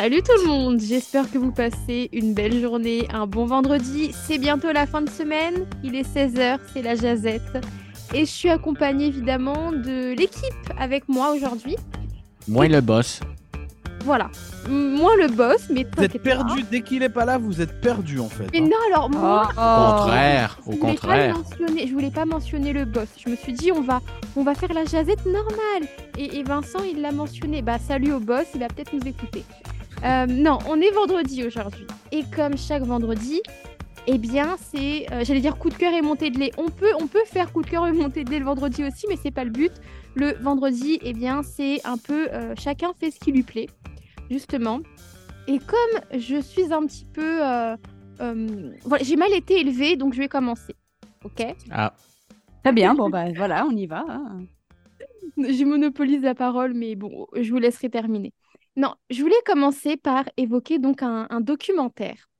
Salut tout le monde, j'espère que vous passez une belle journée, un bon vendredi. C'est bientôt la fin de semaine, il est 16h, c'est la jazette. Et je suis accompagnée évidemment de l'équipe avec moi aujourd'hui. Moins le boss. Voilà, moi le boss, mais Vous êtes perdu dès qu'il est pas là, vous êtes perdu en fait. Mais hein. non, alors moi, Au contraire, je au voulais pas contraire. le mentionner, je voulais pas mentionner le boss. Je me suis dit on va, on va faire la jazette normale. Et, et Vincent il l'a mentionné. Bah salut au boss, il va peut-être nous écouter. Euh, non, on est vendredi aujourd'hui. Et comme chaque vendredi, eh bien c'est, euh, j'allais dire coup de cœur et montée de lait. On peut, on peut faire coup de cœur et montée de lait le vendredi aussi, mais c'est pas le but. Le vendredi, eh bien c'est un peu euh, chacun fait ce qui lui plaît, justement. Et comme je suis un petit peu, euh, euh, voilà, j'ai mal été élevée, donc je vais commencer. Ok? Ah, Très bien, bon bah voilà, on y va. hein. Je monopolise la parole, mais bon, je vous laisserai terminer. Non, je voulais commencer par évoquer donc un, documentaire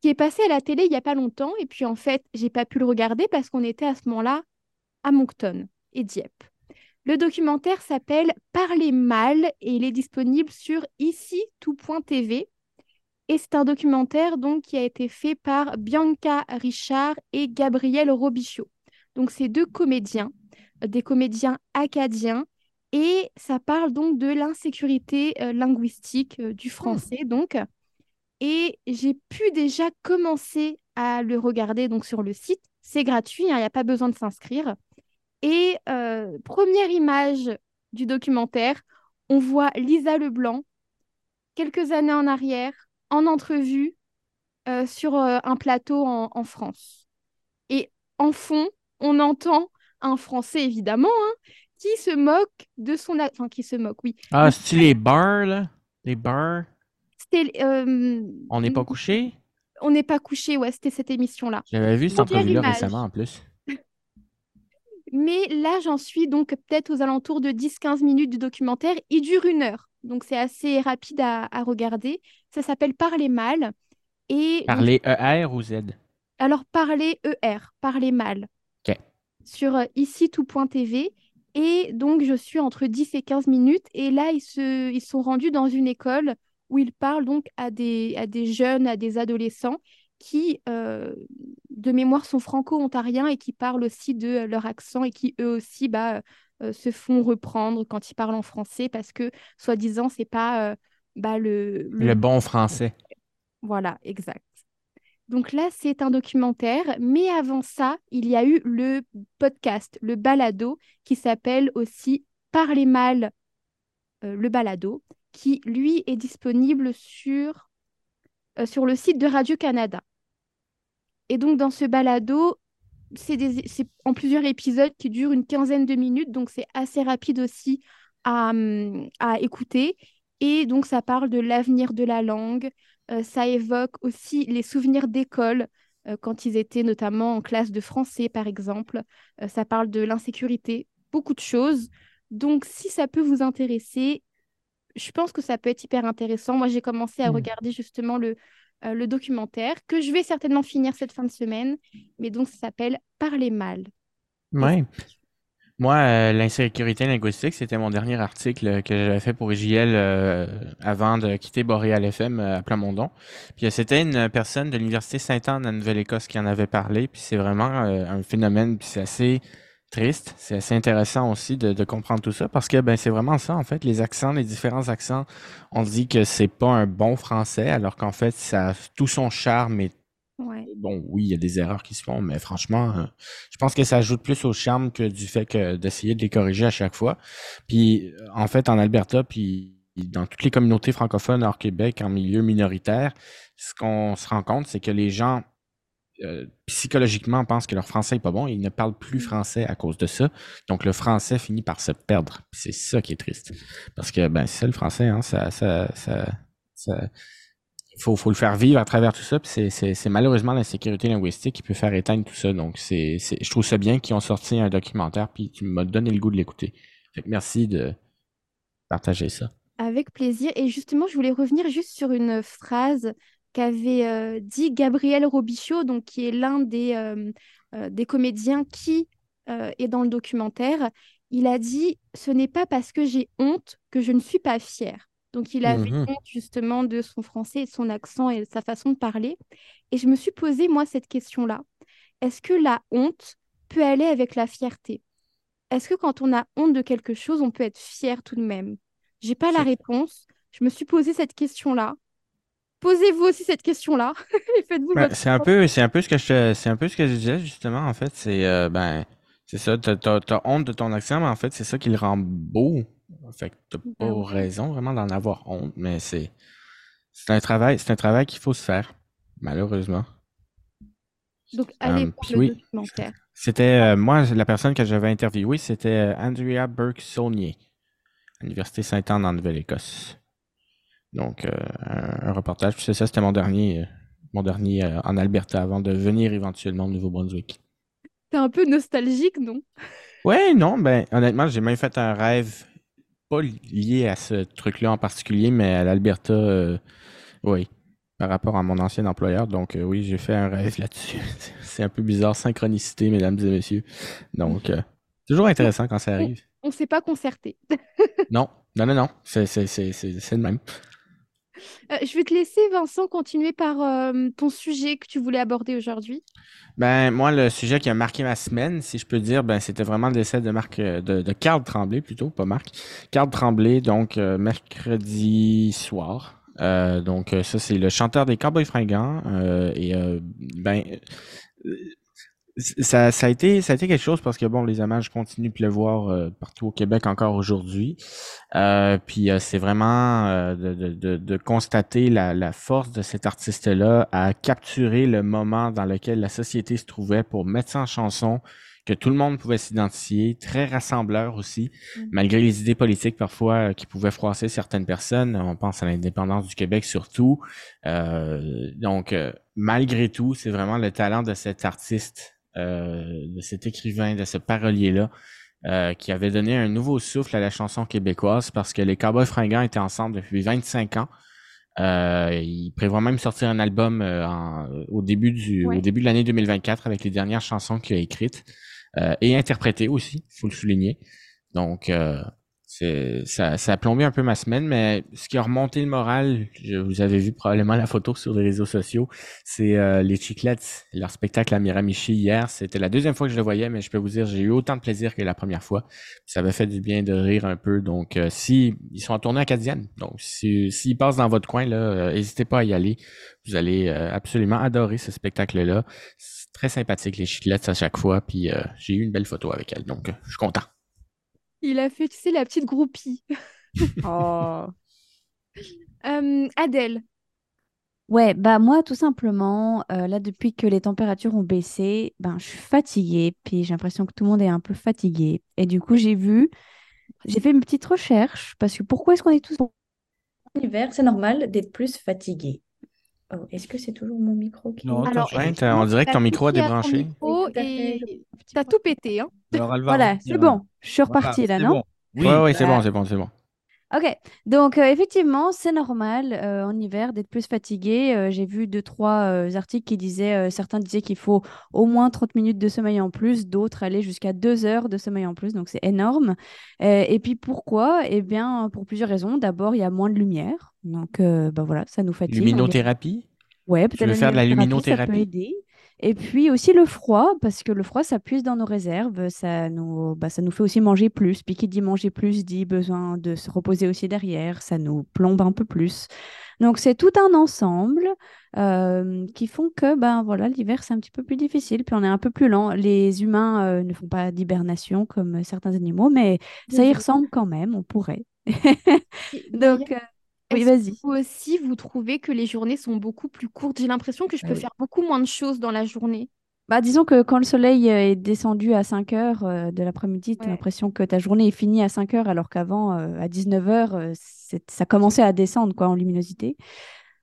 qui est passé à la télé il y a pas longtemps, et puis en fait, j'ai pas pu le regarder parce qu'on était à ce moment-là à Moncton et Dieppe. Le documentaire s'appelle Parler mal et il est disponible sur ici tout.tv. Et c'est un documentaire donc qui a été fait par Bianca Richard et Gabriel Robichaud. Donc c'est deux comédiens, des comédiens acadiens et ça parle donc de l'insécurité euh, linguistique euh, du français donc. Et j'ai pu déjà commencer à le regarder donc sur le site. C'est gratuit, hein, il n'y a pas besoin de s'inscrire. Et euh, première image du documentaire, on voit Lisa Leblanc quelques années en arrière en entrevue sur un plateau en, en France. Et en fond, on entend un Français évidemment hein, qui se moque de son enfin qui se moque, oui. ah c'est les bars, là? Les bars? C'était euh, On n'est pas couché? on n'est pas couché, ouais, c'était cette émission-là. J'avais vu cette entrevue-là récemment en plus. Mais là, j'en suis donc peut-être aux alentours de 10-15 minutes du documentaire. Il dure une heure, donc c'est assez rapide à, à regarder. Ça s'appelle Parler mal. Et Parler ER ou Z? alors parler ER, parler mal. Ok. Sur euh, ici tout.tv. Et donc, je suis entre 10 et 15 minutes. Et là, ils, se, ils sont rendus dans une école où ils parlent donc à des, à des jeunes, à des adolescents qui, euh, de mémoire, sont franco-ontariens et qui parlent aussi de leur accent et qui, eux aussi, bah, euh, se font reprendre quand ils parlent en français parce que, soi-disant, c'est pas euh, bah, le, le Le bon français. voilà, exact. Donc là, c'est un documentaire, mais avant ça, il y a eu le podcast, le balado, qui s'appelle aussi Parler mal, euh, le balado, qui lui est disponible sur, euh, sur le site de Radio-Canada. Et donc dans ce balado, c'est en plusieurs épisodes qui durent une quinzaine de minutes, donc c'est assez rapide aussi à, hum, écouter. Et donc ça parle de l'avenir de la langue, ça évoque aussi les souvenirs d'école euh, quand ils étaient notamment en classe de français, par exemple. Euh, ça parle de l'insécurité, beaucoup de choses. Donc, si ça peut vous intéresser, je pense que ça peut être hyper intéressant. Moi, j'ai commencé à Mm. regarder justement le, euh, le documentaire que je vais certainement finir cette fin de semaine. Mais donc, ça s'appelle Parler mal. Ouais. Moi, euh, l'insécurité linguistique, c'était mon dernier article que j'avais fait pour IGL euh, avant de quitter Boréal FM euh, à Plamondon. Puis euh, c'était une personne de l'Université Sainte-Anne en Nouvelle-Écosse qui en avait parlé. Puis c'est vraiment euh, un phénomène, puis c'est assez triste. C'est assez intéressant aussi de, de comprendre tout ça parce que ben c'est vraiment ça en fait. Les accents, les différents accents, on dit que c'est pas un bon français alors qu'en fait ça a tout son charme et Ouais. Bon, oui, il y a des erreurs qui se font, mais franchement, euh, je pense que ça ajoute plus au charme que du fait que d'essayer de les corriger à chaque fois. Puis, euh, en fait, en Alberta, puis dans toutes les communautés francophones hors Québec, en milieu minoritaire, ce qu'on se rend compte, c'est que les gens euh, psychologiquement pensent que leur français est pas bon et ils ne parlent plus français à cause de ça. Donc, le français finit par se perdre. C'est ça qui est triste. Parce que, ben, c'est ça le français, hein, ça, ça, ça, ça- il faut, faut le faire vivre à travers tout ça. C'est, malheureusement l'insécurité linguistique qui peut faire éteindre tout ça. Donc, je trouve ça bien qu'ils ont sorti un documentaire, puis tu m'as donné le goût de l'écouter. Merci de partager ça. Avec plaisir. Et justement, je voulais revenir juste sur une phrase qu'avait euh, dit Gabriel Robichaud, donc qui est l'un des, euh, euh, des comédiens qui est dans le documentaire. Il a dit Ce n'est pas parce que j'ai honte que je ne suis pas fière. Donc, il avait Mhm. honte justement de son français, et de son accent et de sa façon de parler. Et je me suis posé, moi, cette question-là. Est-ce que la honte peut aller avec la fierté? Est-ce que quand on a honte de quelque chose, on peut être fier tout de même? J'ai pas la réponse. Je me suis posé cette question-là. Posez-vous aussi cette question-là et faites-vous Ouais, votre c'est un peu, c'est un peu ce que je, c'est un peu ce que je disais justement. En fait, c'est euh, ben, c'est ça. T'as, t'as- t'as honte de ton accent, mais en fait, c'est ça qui le rend beau. Fait que t'as pas Ben ouais. raison vraiment d'en avoir honte, mais c'est, c'est un travail, c'est un travail qu'il faut se faire, malheureusement. Donc, allez Euh, voir puis le oui. documentaire. C'était euh, moi, la personne que j'avais interviewée, c'était euh, Andrea Burke-Saulnier, à l'Université Sainte-Anne en Nouvelle-Écosse. Donc, euh, un, un reportage. Puis c'est ça, c'était mon dernier, euh, mon dernier en Alberta avant de venir éventuellement au Nouveau-Brunswick. T'es un peu nostalgique, non? Ouais, non, ben honnêtement, j'ai même fait un rêve pas lié à ce truc-là en particulier, mais à l'Alberta, euh, oui, par rapport à mon ancien employeur. Donc euh, oui, j'ai fait un rêve là-dessus. C'est un peu bizarre, synchronicité, mesdames et messieurs. Donc, euh, toujours intéressant quand ça arrive. On s'est pas concerté. Non, non, non, non, c'est le même. Euh, je vais te laisser, Vincent, continuer par euh, ton sujet que tu voulais aborder aujourd'hui. Ben, moi, le sujet qui a marqué ma semaine, si je peux dire, ben, c'était vraiment le décès de Marc, euh, de, de Carl Tremblay, plutôt, pas Marc. Carl Tremblay, donc, mercredi soir. Donc, ça, c'est le chanteur des Cowboys Fringants. et, ben, ça, ça a été, ça a été quelque chose parce que, bon, les hommages continuent de pleuvoir euh, partout au Québec encore aujourd'hui. Euh, puis euh, c'est vraiment euh, de, de, de, de constater la, la force de cet artiste-là à capturer le moment dans lequel la société se trouvait pour mettre ça en chanson, que tout le monde pouvait s'identifier, très rassembleur aussi, Mhm. malgré les idées politiques parfois qui pouvaient froisser certaines personnes. On pense à l'indépendance du Québec surtout. Euh, donc, euh, malgré tout, c'est vraiment le talent de cet artiste, de cet écrivain, de ce parolier-là, euh, qui avait donné un nouveau souffle à la chanson québécoise parce que les Cowboys Fringants étaient ensemble depuis 25 ans. Euh, ils prévoient même sortir un album euh, en- au début du Ouais. au début de l'année 2024 avec les dernières chansons qu'il a écrites euh, et interprétées aussi, faut le souligner. Donc euh, ça, ça a plombé un peu ma semaine, mais ce qui a remonté le moral, je, vous avez vu probablement la photo sur les réseaux sociaux, c'est euh, les Chiclets, leur spectacle à Miramichi hier. C'était la deuxième fois que je le voyais, mais je peux vous dire, j'ai eu autant de plaisir que la première fois. Ça avait fait du bien de rire un peu. Donc, euh, si ils sont en tournée à Cadienne, donc si s'ils passent dans votre coin, là, euh, n'hésitez pas à y aller. Vous allez euh, absolument adorer ce spectacle-là. C'est très sympathique les Chiclets à chaque fois. Puis euh, j'ai eu une belle photo avec elle, donc euh, je suis content. Il a fait, tu sais, la petite groupie. Oh. Euh, Adèle, Ouais, bah moi tout simplement, euh, là depuis que les températures ont baissé, ben je suis fatiguée, puis j'ai l'impression que tout le monde est un peu fatigué. Et du coup j'ai vu, j'ai fait une petite recherche, parce que pourquoi est-ce qu'on est tous en hiver? C'est normal d'être plus fatigué. Oh, est-ce que c'est toujours mon micro qui... Non, Alors, Ouais, on dirait que ton t'as micro a débranché. et t'as tout pété, hein. Alors, va Voilà, c'est bon, je suis repartie là, non? bon. Oui, ouais, ouais, c'est bah- bon, c'est bon, c'est bon. Ok, donc euh, effectivement, c'est normal euh, en hiver d'être plus fatigué. Euh, j'ai vu deux, trois articles qui disaient, certains disaient qu'il faut au moins 30 minutes de sommeil en plus, d'autres allaient jusqu'à deux heures de sommeil en plus, donc c'est énorme. Et puis pourquoi? Eh bien, pour plusieurs raisons. D'abord, il y a moins de lumière, donc bah voilà, ça nous fatigue. Luminothérapie? Ouais, peut-être veux faire de la luminothérapie, ça peut aider. Et puis aussi le froid, parce que le froid, ça puise dans nos réserves, ça nous, bah, ça nous fait aussi manger plus. Puis qui dit manger plus dit besoin de se reposer aussi derrière, ça nous plombe un peu plus. Donc c'est tout un ensemble euh, qui font que ben voilà, l'hiver c'est un petit peu plus difficile, puis on est un peu plus lent. Les humains euh, ne font pas d'hibernation comme certains animaux, mais ça y ressemble quand même, on pourrait. Donc euh, oui, vas-y. vous aussi, vous trouvez que les journées sont beaucoup plus courtes? J'ai l'impression que je Ah peux oui. faire beaucoup moins de choses dans la journée. Bah, disons que quand le soleil euh, est descendu à 5 heures euh, de l'après-midi, tu as Ouais. l'impression que ta journée est finie à 5 heures, alors qu'avant, euh, à 19 heures, ça commençait à descendre quoi, en luminosité.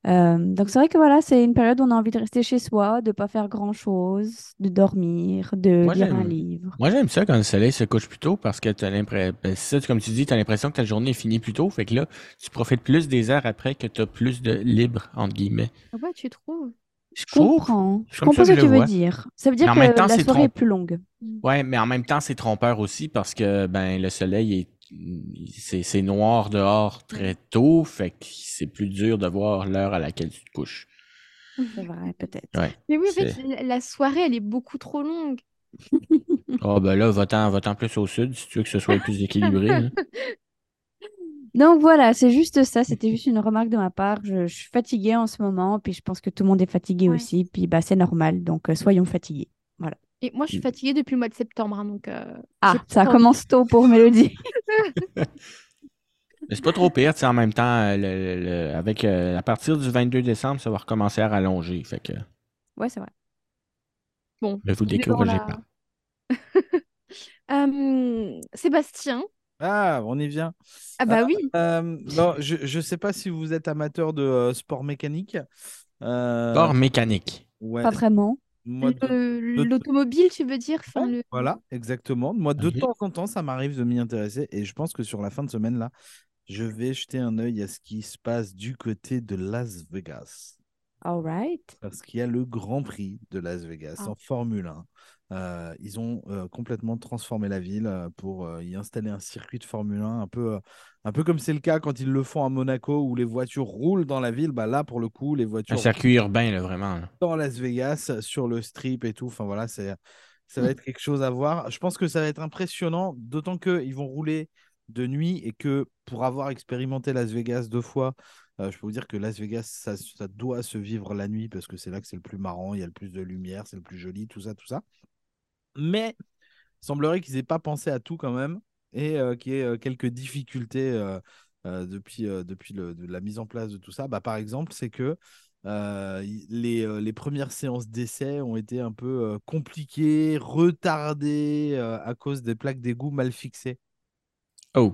Euh, donc c'est vrai que voilà, c'est une période où on a envie de rester chez soi, de pas faire grand-chose, de dormir, de Moi, lire un livre. Moi, j'aime ça quand le soleil se couche plus tôt parce que t'as l'impression, ben, comme tu dis, t'as l'impression que ta journée est finie plus tôt. Fait que là, tu profites plus des heures après que t'as plus de libre, entre guillemets. Ah Ouais, tu trouves? Je comprends, je comprends ce que tu veux vois. dire. Ça veut dire Mais que même temps, la c'est soirée est trompe- plus longue. Ouais, mais en même temps, c'est trompeur aussi parce que ben le soleil est c'est c'est noir dehors très tôt, fait que c'est plus dur de voir l'heure à laquelle tu te couches. C'est vrai, peut-être. Ouais. Mais oui, en fait, la- soirée, elle est beaucoup trop longue. Ah ben là, va-t'en plus au sud si tu veux que ce soit plus équilibré. hein. Donc voilà, c'est juste ça. C'était juste une remarque de ma part. Je, je suis fatiguée en ce moment, puis je pense que tout le monde est fatigué Ouais. aussi. Puis bah, c'est normal, donc euh, soyons fatigués. Et moi, je suis fatiguée depuis le mois de septembre, hein, donc... euh, Ah, ça commence tôt pour Mélodie. Mais c'est pas trop pire, en même temps, euh, le- le- avec euh, à partir du 22 décembre, ça va recommencer à rallonger. Fait que Ouais, c'est vrai. Bon, ne vous on est dans découragez la- pas. Euh, Sébastien. Ah, on y vient. Ah bah Ah, oui. Euh, non, je ne sais pas si vous êtes amateur de euh, sport mécanique. Euh, Sport mécanique. ouais, Pas vraiment. L'automobile, tu veux dire? Enfin, le... Voilà, exactement. Moi, de temps en temps, ça m'arrive de m'y intéresser et je pense que sur la fin de semaine, là, je vais jeter un œil à ce qui se passe du côté de Las Vegas. All right. Parce qu'il y a le Grand Prix de Las Vegas Ah. en Formule 1. Euh, ils ont euh, complètement transformé la ville euh, pour euh, y installer un circuit de Formule 1, un peu, euh, un peu comme c'est le cas quand ils le font à Monaco où les voitures roulent dans la ville. Bah là, pour le coup, les Un voitures circuit urbain, là, vraiment. là. dans Las Vegas, sur le strip et tout. Enfin voilà, c'est, ça va être quelque chose à voir. Je pense que ça va être impressionnant, d'autant qu'ils vont rouler de nuit et que pour avoir expérimenté Las Vegas deux fois, euh, je peux vous dire que Las Vegas, ça, doit se vivre la nuit parce que c'est là que c'est le plus marrant, il y a le plus de lumière, c'est le plus joli, tout ça, tout ça. Mais il semblerait qu'ils n'aient pas pensé à tout quand même et euh, qu'il y ait euh, quelques difficultés depuis, depuis la mise en place de tout ça. Bah, par exemple, c'est que les, les premières séances d'essai ont été un peu compliquées, retardées à cause des plaques d'égout mal fixées. Oh.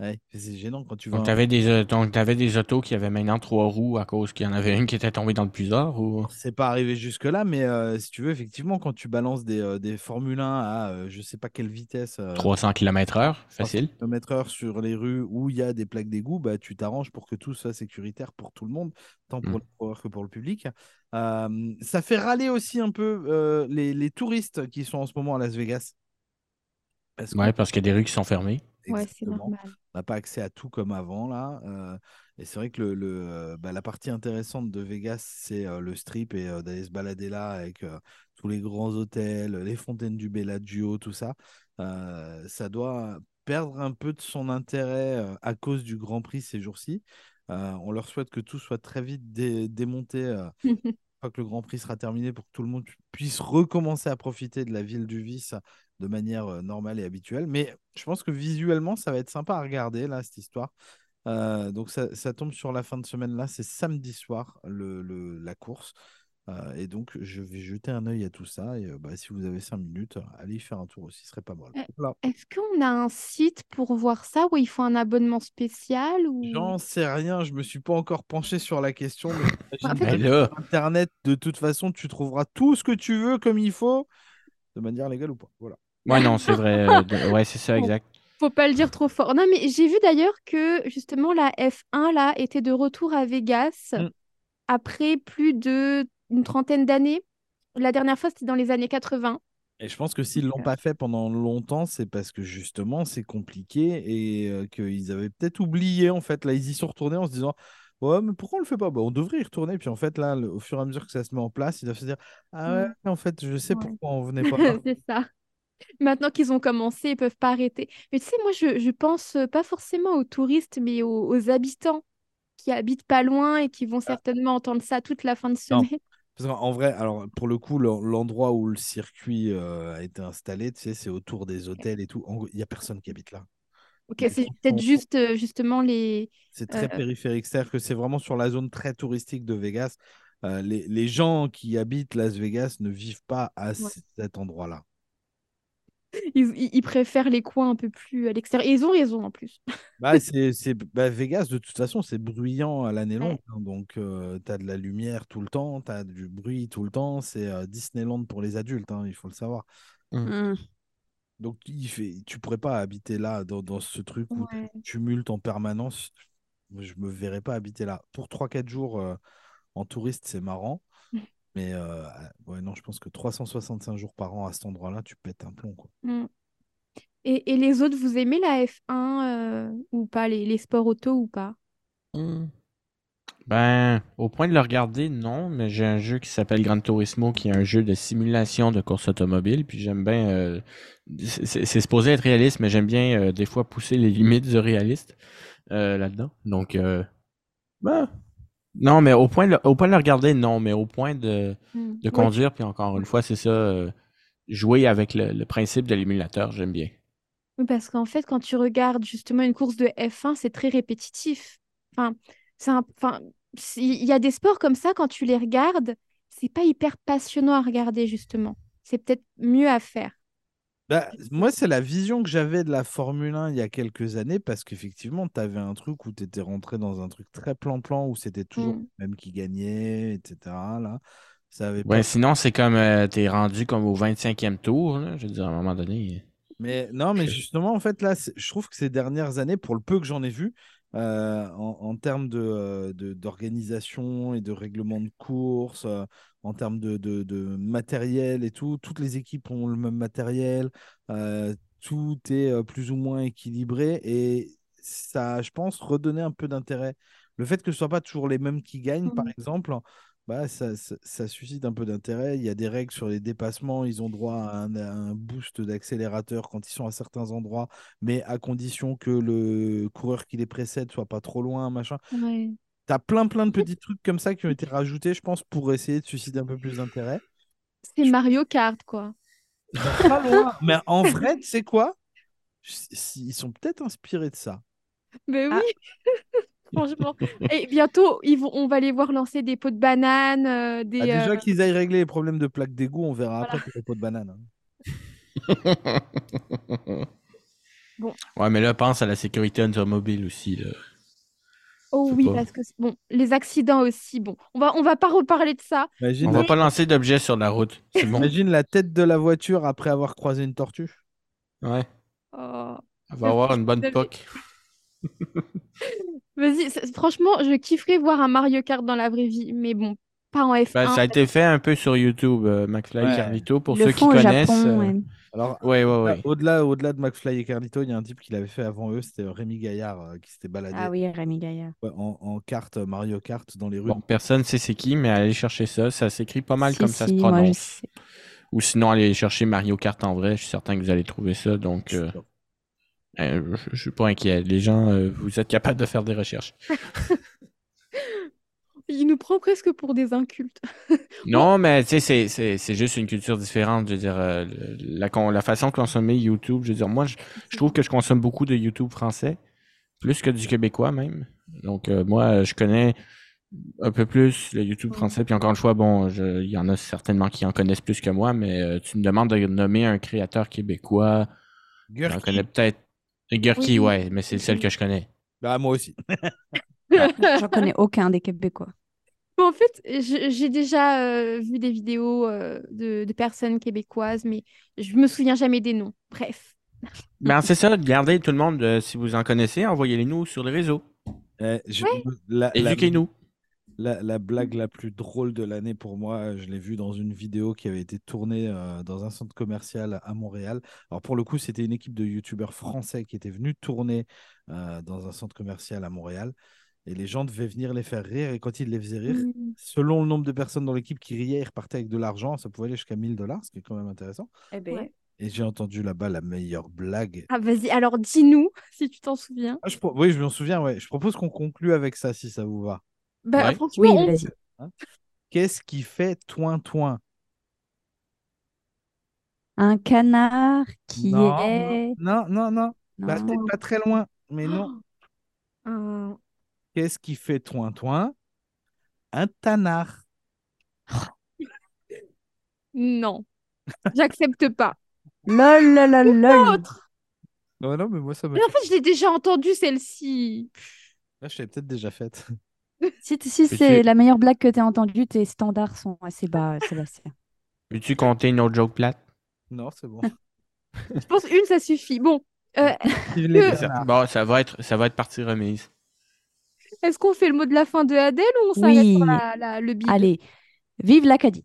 Ouais, c'est gênant quand tu vas. Donc, t'avais des, euh, donc, t'avais des autos qui avaient maintenant trois roues à cause qu'il y en avait une qui était tombée dans le puisard ou? C'est pas arrivé jusque-là, mais euh, si tu veux, effectivement, quand tu balances des, euh, des Formule 1 à euh, je sais pas quelle vitesse, euh, 300 km/h, facile. km/h sur les rues où il y a des plaques d'égout, bah, tu t'arranges pour que tout soit sécuritaire pour tout le monde, tant pour Mm. les coureurs que pour le public. Euh, ça fait râler aussi un peu euh, les, les touristes qui sont en ce moment à Las Vegas. Parce Ouais, parce qu'il y a des rues qui sont fermées. Exactement. On n'a pas accès à tout comme avant là. euh, et c'est vrai que le, le, euh, bah, la partie intéressante de Vegas, c'est euh, le strip et euh, d'aller se balader là avec tous les grands hôtels, les fontaines du Bellagio, tout ça. Ça doit perdre un peu de son intérêt à cause du Grand Prix ces jours-ci. On leur souhaite que tout soit très vite dé- démonté que le Grand Prix sera terminé pour que tout le monde pu- puisse recommencer à profiter de la ville du vice de manière euh, normale et habituelle. Mais je pense que visuellement, ça va être sympa à regarder, là, cette histoire. Euh, donc, ça, ça tombe sur la fin de semaine, là. C'est samedi soir, le, le- la course. Euh, et donc, je vais jeter un œil à tout ça. Et euh, bah, si vous avez cinq minutes, allez y faire un tour aussi, ce serait pas mal. Voilà. Est-ce qu'on a un site pour voir ça où il faut un abonnement spécial ou... J'en sais rien, je me suis pas encore penché sur la question. Mais En fait, là, sur Internet, de toute façon, tu trouveras tout ce que tu veux comme il faut, de manière légale ou pas. Voilà. Ouais, non, c'est vrai. euh, Ouais, c'est ça, Bon. exact. Faut pas le dire trop fort. Non, mais j'ai vu d'ailleurs que justement la F1 là était de retour à Vegas Mm. après plus de une trentaine d'années. La dernière fois, c'était dans les années 80. Et je pense que s'ils l'ont Donc, pas fait pendant longtemps, c'est parce que justement c'est compliqué et euh, qu'ils avaient peut-être oublié en fait. Là, ils y sont retournés en se disant Ouais, mais pourquoi on le fait pas? Bah, On devrait y retourner. Puis en fait, là, le- au fur et à mesure que ça se met en place, ils doivent se dire Ah ouais, en fait, je sais Ouais. pourquoi on venait pas. C'est ça. Maintenant qu'ils ont commencé, ils peuvent pas arrêter. Mais tu sais, moi, je, je pense euh, pas forcément aux touristes, mais aux, aux habitants qui habitent pas loin et qui vont certainement entendre ça toute la fin de Non. semaine. Parce qu'en en vrai, alors pour le coup, le- l'endroit où le circuit euh, a été installé, tu sais, c'est autour des hôtels et tout. Il y a personne qui habite là. Ok, c'est peut-être juste euh, justement les. C'est très Euh, périphérique. C'est-à-dire que c'est vraiment sur la zone très touristique de Vegas. Euh, les, les gens qui habitent Las Vegas ne vivent pas à Ouais. cet endroit-là. Ils, ils- ils préfèrent les coins un peu plus à l'extérieur. Et ils ont raison en plus. Bah, c'est, c'est- bah, Vegas, de toute façon, c'est bruyant à l'année Ouais. longue. hein. donc, tu as de la lumière tout le temps, tu as du bruit tout le temps. C'est euh, Disneyland pour les adultes, hein, il faut le savoir. Hmm. Donc, il fait, tu pourrais pas habiter là, dans, dans ce truc où Ouais. tu tumultes en permanence. Je me verrais pas habiter là. Pour 3-4 jours euh, en touriste, c'est marrant. Mais euh, ouais, non, je pense que 365 jours par an à cet endroit-là, tu pètes un plomb. Quoi. Mm. Et, et les autres, vous aimez la F1 euh, ou pas, les, les sports auto ou pas? Hmm. Ben, au point de le regarder, non, mais j'ai un jeu qui s'appelle Gran Turismo, qui est un jeu de simulation de course automobile, puis j'aime bien, euh, c'est c'est supposé être réaliste, mais j'aime bien euh, des fois pousser les limites du réaliste euh, là-dedans. Donc, euh, ben, non, mais au point de, le- au point de le regarder, non, mais au point de, Hmm. de conduire, puis encore une fois, c'est ça, euh, jouer avec le, le principe de l'émulateur, j'aime bien. Oui, parce qu'en fait, quand tu regardes justement une course de F1, c'est très répétitif. Enfin, c'est un- enfin, il y a des sports comme ça, quand tu les regardes, c'est pas hyper passionnant à regarder, justement. C'est peut-être mieux à faire. Bah, moi, c'est la vision que j'avais de la Formule 1 il y a quelques années parce qu'effectivement, tu avais un truc où tu étais rentré dans un truc très plan-plan où c'était toujours Mm. le même qui gagnait, etc. Là, ça avait Ouais, pas. sinon, c'est comme, euh, t'es rendu comme au 25e tour, là, je veux dire, à un moment donné. Mais non, mais justement, en fait, là, c'est- je trouve que ces dernières années, pour le peu que j'en ai vu, euh, en, en termes de, euh, de- d'organisation et de règlement de course, euh, en termes de, de- de matériel et tout, toutes les équipes ont le même matériel, euh, tout est plus ou moins équilibré et ça, je pense, redonnait un peu d'intérêt. Le fait que ce soit pas toujours les mêmes qui gagnent, par Mhm. exemple, bah, ça, ça- ça suscite un peu d'intérêt. Il y a des règles sur les dépassements. Ils ont droit à un, à un boost d'accélérateur quand ils sont à certains endroits, mais à condition que le coureur qui les précède soit pas trop loin, machin. Ouais. Tu as plein, plein de petits trucs comme ça qui ont été rajoutés, je pense, pour essayer de susciter un peu plus d'intérêt. C'est Mario Kart, quoi. Pas loin. Mais en vrai, tu sais quoi? Ils sont peut-être inspirés de ça. Mais Ah. franchement. Et bientôt, ils vont, on va les voir lancer des pots de banane, euh, des, Ah, déjà euh, qu'ils aillent régler les problèmes de plaques d'égout, on verra Voilà. après pour les pots de banane. hein. Bon. Ouais, mais là, pense à la sécurité automobile aussi, là. Oh oui, pas. parce que c'est- bon, les accidents aussi. Bon, on va, on va pas reparler de ça. Imagine, On la... va pas lancer d'objets sur la route. C'est bon. Imagine la tête de la voiture après avoir croisé une tortue. Ouais. Oh. On va avoir une bonne David. Vas-y, franchement, je kifferais voir un Mario Kart dans la vraie vie, mais bon, pas en F1. Ben, ça a été fait un peu sur YouTube, euh, McFly Ouais. et Carlito, pour Ils ceux qui connaissent. Japon. euh, ouais. Alors, Ouais, ouais, ouais. au-delà, au-delà de McFly et Carlito, il y a un type qui l'avait fait avant eux, c'était Rémi Gaillard euh, qui s'était baladé Ah oui, Rémi Gaillard. ouais, en, en carte euh, Mario Kart dans les rues. Bon, personne sait c'est qui, mais allez chercher ça. Ça s'écrit pas mal Si, comme ça se si, moi, je prononce. sais. Ou sinon, allez chercher Mario Kart en vrai. Je suis certain que vous allez trouver ça. Donc, euh, je, je suis pas inquiet. Les gens, euh, vous êtes capables de faire des recherches. Il nous prend presque pour des incultes. Non, mais tu sais, c'est- c'est c'est juste une culture différente. Je veux dire, euh, la, con- la façon de consommer YouTube, je veux dire, moi, je, je trouve que je consomme beaucoup de YouTube français, plus que du québécois même. Donc, euh, moi, je connais un peu plus le YouTube français. Puis encore une fois, bon, je- il y en a certainement qui en connaissent plus que moi, mais euh, tu me demandes de nommer un créateur québécois. J'en Gurki. connais peut-être. Gurki, Oui. ouais, mais c'est le seul que je connais. Bah, moi aussi. J'en connais aucun des Québécois. Bon, en fait, j'ai déjà euh, vu des vidéos euh, de, de personnes québécoises, mais je me souviens jamais des noms. Bref. Ben, c'est ça, regardez tout le monde, euh, si vous en connaissez, envoyez-les nous sur les réseaux. Eh, je- la, la- Éduquez-nous. La- la blague la plus drôle de l'année pour moi, je l'ai vue dans une vidéo qui avait été tournée euh, dans un centre commercial à Montréal. Alors pour le coup, c'était une équipe de youtubeurs français qui était venue tourner euh, dans un centre commercial à Montréal. Et les gens devaient venir les faire rire. Et quand ils les faisaient rire, Mm. selon le nombre de personnes dans l'équipe qui riaient, ils repartaient avec de l'argent. Ça pouvait aller jusqu'à 1000 dollars, ce qui est quand même intéressant. Eh ben, Ouais. Et j'ai entendu là-bas la meilleure blague. Ah, vas-y, alors dis-nous si tu t'en souviens. Ah, je pro- Oui, je m'en souviens. Ouais. Je propose qu'on conclue avec ça, si ça vous va. Bah, Ouais. franchement, Oui, on- vas-y. Qu'est-ce qui fait toin-toin Un canard qui Non, est. Non, non, non. Bah, Non. t'es pas très loin. Mais non. Un- Qu'est-ce qui fait toin-toin Un tanard. Non, j'accepte pas. Lol, lol, lol. Non, non, mais moi, ça me. Mais en fait, je l'ai déjà entendu celle-ci. Là, je l'avais peut-être déjà faite. Si, si tu- c'est la meilleure blague que tu as entendue, tes standards sont assez bas, Sébastien. Veux-tu compter une autre joke plate? Non, c'est bon. Je pense une, ça suffit. Bon, euh, Euh. Bon, ça va être, ça va être partie remise. est-ce qu'on fait le mot de la fin de Adèle ou on s'arrête Oui. sur la- la- le bide? Allez, vive l'Acadie.